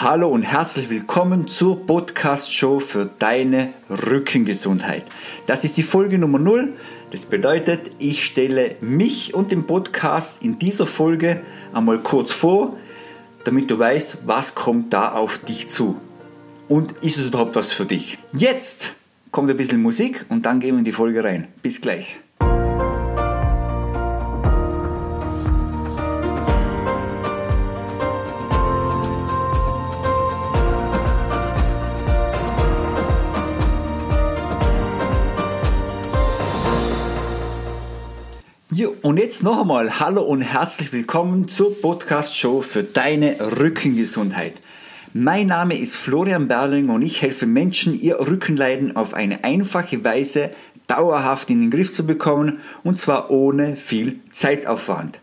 Hallo und herzlich willkommen zur Podcast-Show für deine Rückengesundheit. Das ist die Folge Nummer 0. Das bedeutet, ich stelle mich und den Podcast in dieser Folge einmal kurz vor, damit du weißt, was kommt da auf dich zu. Und ist es überhaupt was für dich? Jetzt kommt ein bisschen Musik und dann gehen wir in die Folge rein. Bis gleich. Ja, und jetzt noch einmal Hallo und herzlich willkommen zur Podcast-Show für deine Rückengesundheit. Mein Name ist Florian Berling und ich helfe Menschen, ihr Rückenleiden auf eine einfache Weise dauerhaft in den Griff zu bekommen und zwar ohne viel Zeitaufwand.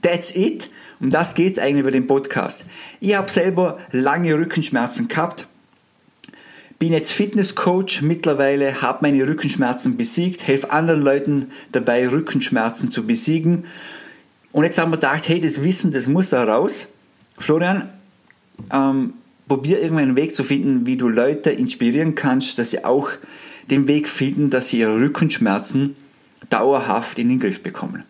That's it. Um das geht es eigentlich über den Podcast. Ich habe selber lange Rückenschmerzen gehabt bin jetzt Fitnesscoach mittlerweile, habe meine Rückenschmerzen besiegt, helfe anderen Leuten dabei, Rückenschmerzen zu besiegen. Und jetzt haben wir gedacht, hey, das Wissen, das muss da raus. Florian, ähm, probier irgendwann einen Weg zu finden, wie du Leute inspirieren kannst, dass sie auch den Weg finden, dass sie ihre Rückenschmerzen dauerhaft in den Griff bekommen.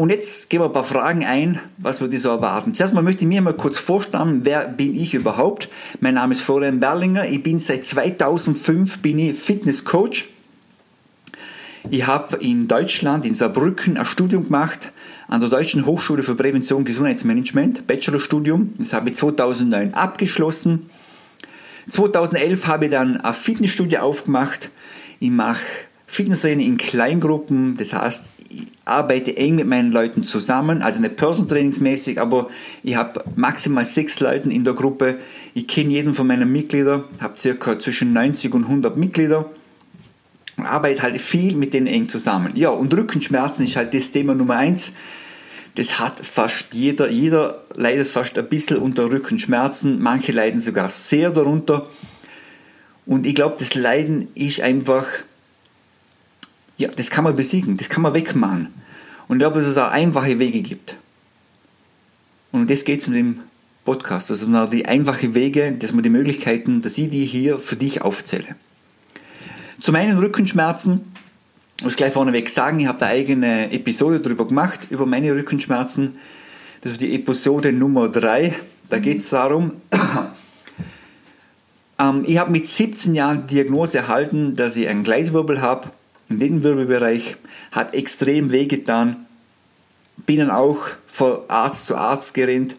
Und jetzt gehen wir ein paar Fragen ein, was würde ich so erwarten. Zuerst mal möchte ich mir mal kurz vorstellen, wer bin ich überhaupt? Mein Name ist Florian Berlinger, ich bin seit 2005 bin ich Fitnesscoach. Ich habe in Deutschland, in Saarbrücken, ein Studium gemacht an der Deutschen Hochschule für Prävention und Gesundheitsmanagement, Bachelorstudium. Das habe ich 2009 abgeschlossen. 2011 habe ich dann ein Fitnessstudio aufgemacht. Ich mache Fitnesstraining in Kleingruppen, das heißt, arbeite eng mit meinen Leuten zusammen, also nicht personentrainingsmäßig, aber ich habe maximal sechs Leute in der Gruppe. Ich kenne jeden von meinen Mitgliedern, habe circa zwischen 90 und 100 Mitglieder und arbeite halt viel mit denen eng zusammen. Ja, und Rückenschmerzen ist halt das Thema Nummer eins. Das hat fast jeder, jeder leidet fast ein bisschen unter Rückenschmerzen, manche leiden sogar sehr darunter. Und ich glaube, das Leiden ist einfach ja, das kann man besiegen, das kann man wegmachen. Und ich glaube, dass es auch einfache Wege gibt. Und um das geht es mit dem Podcast. Also die einfachen Wege, dass man die Möglichkeiten, dass ich die hier für dich aufzähle. Zu meinen Rückenschmerzen, ich muss gleich vorneweg sagen, ich habe eine eigene Episode darüber gemacht, über meine Rückenschmerzen. Das ist die Episode Nummer 3. Da geht es darum, ähm, ich habe mit 17 Jahren die Diagnose erhalten, dass ich einen Gleitwirbel habe im Lendenwirbelbereich, hat extrem wehgetan. Bin dann auch von Arzt zu Arzt gerannt.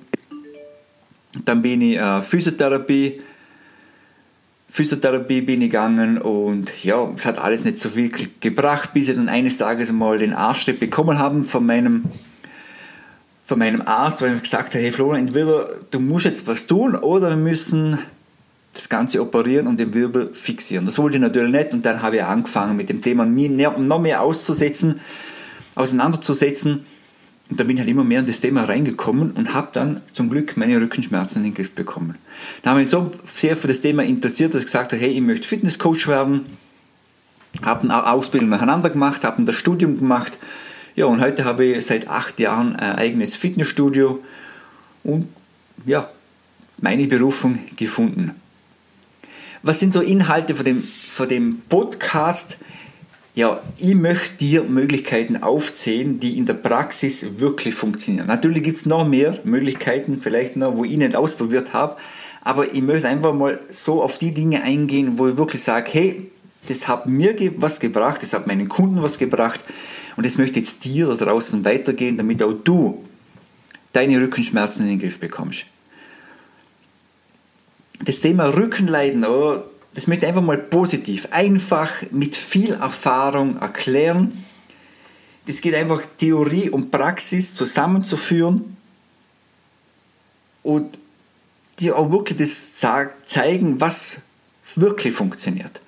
Dann bin ich äh, Physiotherapie. Physiotherapie bin ich gegangen und ja, es hat alles nicht so viel gebracht, bis ich dann eines Tages mal den Arschtritt bekommen haben von meinem, von meinem Arzt, weil ich gesagt habe, hey Florian, entweder du musst jetzt was tun oder wir müssen das Ganze operieren und den Wirbel fixieren. Das wollte ich natürlich nicht und dann habe ich angefangen mit dem Thema mir noch mehr auszusetzen, auseinanderzusetzen und da bin ich halt immer mehr in das Thema reingekommen und habe dann zum Glück meine Rückenschmerzen in den Griff bekommen. Da habe ich mich so sehr für das Thema interessiert, dass ich gesagt habe, hey, ich möchte Fitnesscoach werden, habe eine Ausbildung nacheinander gemacht, habe das Studium gemacht, ja und heute habe ich seit acht Jahren ein eigenes Fitnessstudio und ja, meine Berufung gefunden. Was sind so Inhalte von dem, von dem Podcast? Ja, ich möchte dir Möglichkeiten aufzählen, die in der Praxis wirklich funktionieren. Natürlich gibt es noch mehr Möglichkeiten, vielleicht noch, wo ich nicht ausprobiert habe, aber ich möchte einfach mal so auf die Dinge eingehen, wo ich wirklich sage, hey, das hat mir was gebracht, das hat meinen Kunden was gebracht und das möchte jetzt dir da draußen weitergehen, damit auch du deine Rückenschmerzen in den Griff bekommst das Thema Rückenleiden, oh, das möchte ich einfach mal positiv, einfach mit viel Erfahrung erklären. Es geht einfach Theorie und Praxis zusammenzuführen und dir auch wirklich das zeigen, was wirklich funktioniert.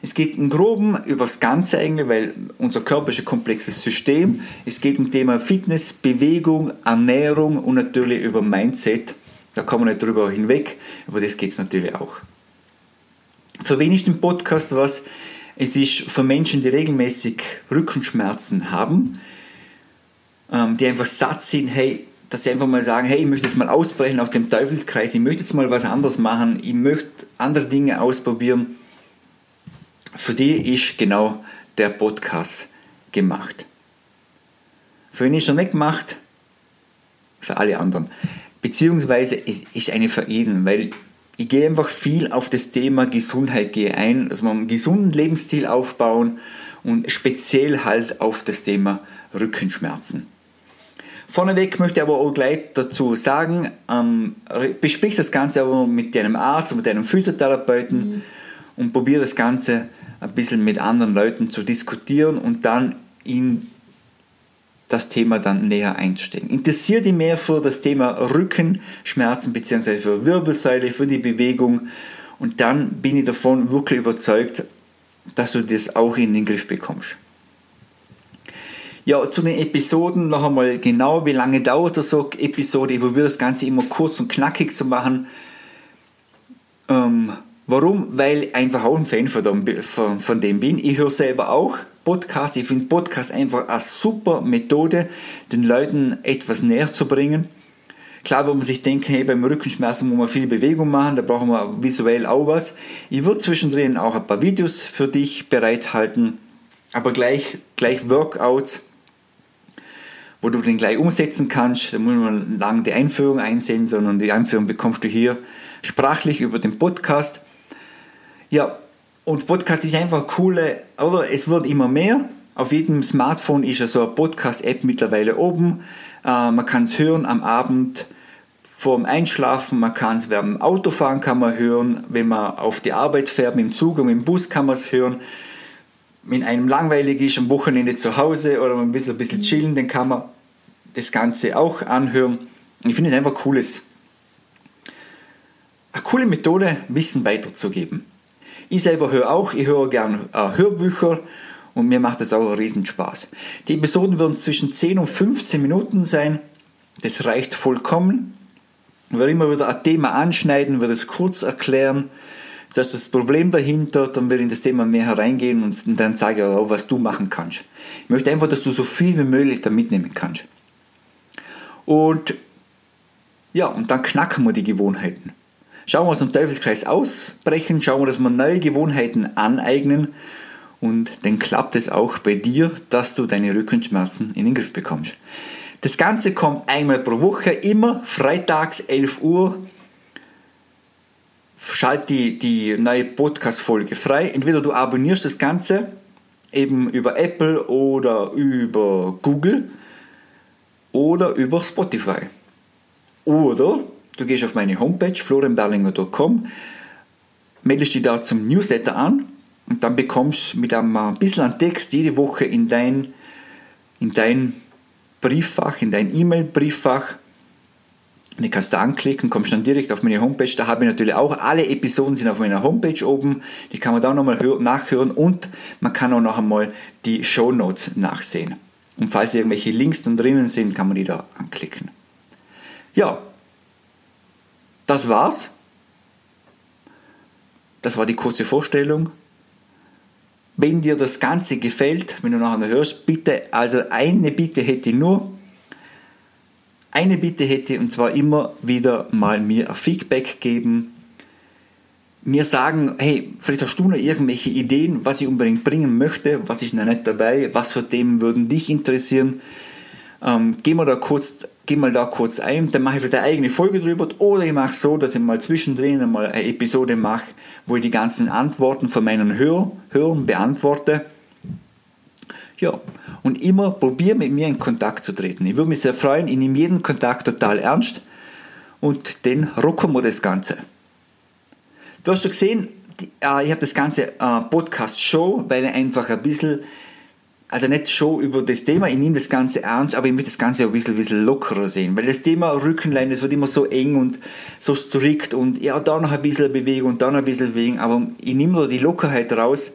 Es geht im Groben über das Ganze eigentlich, weil unser Körper ist ein komplexes System. Es geht um Thema Fitness, Bewegung, Ernährung und natürlich über Mindset da kommen wir nicht drüber hinweg, aber das geht es natürlich auch. Für wen ist den Podcast was? Es ist für Menschen, die regelmäßig Rückenschmerzen haben, ähm, die einfach satt sind, hey, dass sie einfach mal sagen, hey, ich möchte jetzt mal ausbrechen aus dem Teufelskreis, ich möchte jetzt mal was anderes machen, ich möchte andere Dinge ausprobieren. Für die ist genau der Podcast gemacht. Für wen ist er nicht gemacht? Für alle anderen. Beziehungsweise es ist eine Veredelung, weil ich gehe einfach viel auf das Thema Gesundheit gehe ein, dass wir einen gesunden Lebensstil aufbauen und speziell halt auf das Thema Rückenschmerzen. Vorneweg möchte ich aber auch gleich dazu sagen, ähm, besprich das Ganze aber mit deinem Arzt oder mit deinem Physiotherapeuten mhm. und probiere das Ganze ein bisschen mit anderen Leuten zu diskutieren und dann in das Thema dann näher einzusteigen. Interessiert dich mehr für das Thema Rückenschmerzen bzw. für Wirbelsäule, für die Bewegung und dann bin ich davon wirklich überzeugt, dass du das auch in den Griff bekommst. Ja, zu den Episoden noch einmal genau, wie lange dauert das so Episode? Ich probiere das Ganze immer kurz und knackig zu machen. Ähm, warum? Weil ich einfach auch ein Fan von dem, von, von dem bin. Ich höre selber auch Podcast. Ich finde Podcast einfach eine super Methode, den Leuten etwas näher zu bringen. Klar, wenn man sich denkt, hey, beim Rückenschmerzen muss man viel Bewegung machen, da brauchen wir visuell auch was. Ich würde zwischendrin auch ein paar Videos für dich bereithalten, aber gleich, gleich Workouts wo du den gleich umsetzen kannst. Da muss man lange die Einführung einsehen, sondern die Einführung bekommst du hier sprachlich über den Podcast. Ja, und Podcast ist einfach coole, oder es wird immer mehr. Auf jedem Smartphone ist ja so eine Podcast-App mittlerweile oben. Äh, man kann es hören am Abend vorm Einschlafen, man kann es während dem Autofahren kann man hören, wenn man auf die Arbeit fährt, mit dem Zug und dem Bus kann man es hören wenn einem langweilig ist am Wochenende zu Hause oder man will ein bisschen chillen, dann kann man das Ganze auch anhören. ich finde es einfach cooles, eine coole Methode, Wissen weiterzugeben. Ich selber höre auch, ich höre gerne äh, Hörbücher und mir macht das auch riesen Spaß. Die Episoden werden zwischen 10 und 15 Minuten sein. Das reicht vollkommen. Ich werde immer wieder ein Thema anschneiden, werde es kurz erklären das ist das Problem dahinter, dann will ich in das Thema mehr hereingehen und dann sage ich auch, was du machen kannst. Ich möchte einfach, dass du so viel wie möglich da mitnehmen kannst. Und ja, und dann knacken wir die Gewohnheiten. Schauen wir aus dem Teufelskreis ausbrechen, schauen wir, dass wir neue Gewohnheiten aneignen und dann klappt es auch bei dir, dass du deine Rückenschmerzen in den Griff bekommst. Das Ganze kommt einmal pro Woche, immer freitags 11 Uhr schalt die, die neue Podcast-Folge frei. Entweder du abonnierst das Ganze eben über Apple oder über Google oder über Spotify. Oder du gehst auf meine Homepage florianberlinger.com, meldest dich da zum Newsletter an und dann bekommst du mit einem bisschen an Text jede Woche in dein, in dein Brieffach, in dein E-Mail-Brieffach die kannst du anklicken, kommst dann direkt auf meine Homepage. Da habe ich natürlich auch alle Episoden sind auf meiner Homepage oben. Die kann man da nochmal nachhören und man kann auch noch einmal die Show Notes nachsehen. Und falls irgendwelche Links dann drinnen sind, kann man die da anklicken. Ja, das war's. Das war die kurze Vorstellung. Wenn dir das Ganze gefällt, wenn du nachher hörst, bitte, also eine Bitte hätte ich nur eine Bitte hätte, und zwar immer wieder mal mir Feedback geben, mir sagen, hey, vielleicht hast du noch irgendwelche Ideen, was ich unbedingt bringen möchte, was ist noch nicht dabei, was für Themen würden dich interessieren. Ähm, geh, mal da kurz, geh mal da kurz ein, dann mache ich vielleicht eine eigene Folge drüber oder ich mache so, dass ich mal zwischendrin mal eine Episode mache, wo ich die ganzen Antworten von meinen Hör Hörern beantworte. Ja, und immer probiere mit mir in Kontakt zu treten. Ich würde mich sehr freuen, ich nehme jeden Kontakt total ernst und dann rocken wir das Ganze. Du hast schon gesehen, äh, ich habe das ganze äh, Podcast-Show, weil ich einfach ein bisschen, also nicht Show über das Thema, ich nehme das Ganze ernst, aber ich möchte das Ganze ein bisschen, bisschen lockerer sehen, weil das Thema Rückenlein, das wird immer so eng und so strikt und ja, da noch ein bisschen Bewegung und da noch ein bisschen Bewegung, aber ich nehme da die Lockerheit raus,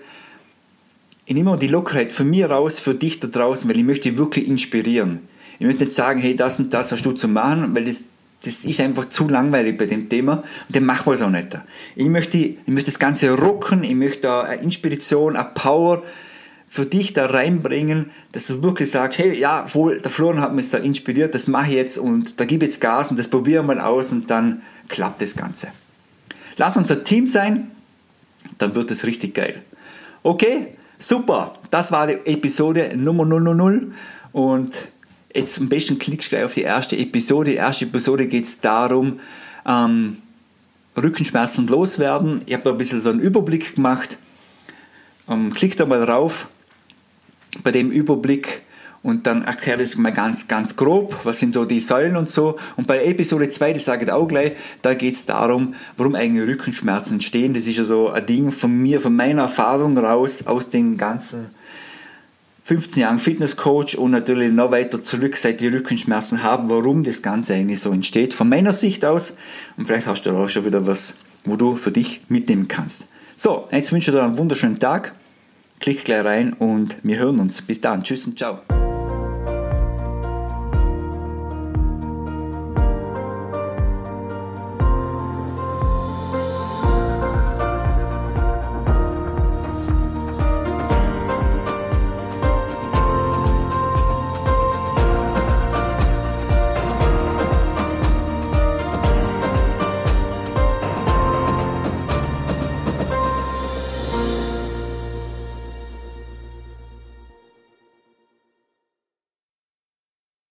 ich nehme die Lockerheit für mich raus, für dich da draußen, weil ich möchte wirklich inspirieren. Ich möchte nicht sagen, hey, das und das hast du zu machen, weil das, das ist einfach zu langweilig bei dem Thema und dann machen wir es auch nicht. Ich möchte, ich möchte das Ganze rocken, ich möchte eine Inspiration, eine Power für dich da reinbringen, dass du wirklich sagst, hey, ja, wohl, der Florian hat mich da inspiriert, das mache ich jetzt und da gebe ich jetzt Gas und das probieren wir mal aus und dann klappt das Ganze. Lass uns ein Team sein, dann wird es richtig geil. Okay, super, das war die Episode Nummer 000 und jetzt am besten klickst du gleich auf die erste Episode. Die erste Episode geht es darum, ähm, Rückenschmerzen loswerden. Ich habe da ein bisschen so einen Überblick gemacht. Ähm, klick da mal drauf bei dem Überblick und dann erkläre ich es mal ganz, ganz grob, was sind so die Säulen und so. Und bei Episode 2, das sage ich auch gleich, da geht es darum, warum eigentlich Rückenschmerzen entstehen. Das ist ja so ein Ding von mir, von meiner Erfahrung raus, aus den ganzen 15 Jahren Fitnesscoach und natürlich noch weiter zurück, seit die Rückenschmerzen haben, warum das Ganze eigentlich so entsteht. Von meiner Sicht aus. Und vielleicht hast du auch schon wieder was, wo du für dich mitnehmen kannst. So, jetzt wünsche ich dir einen wunderschönen Tag. Klick gleich rein und wir hören uns. Bis dann. Tschüss und ciao.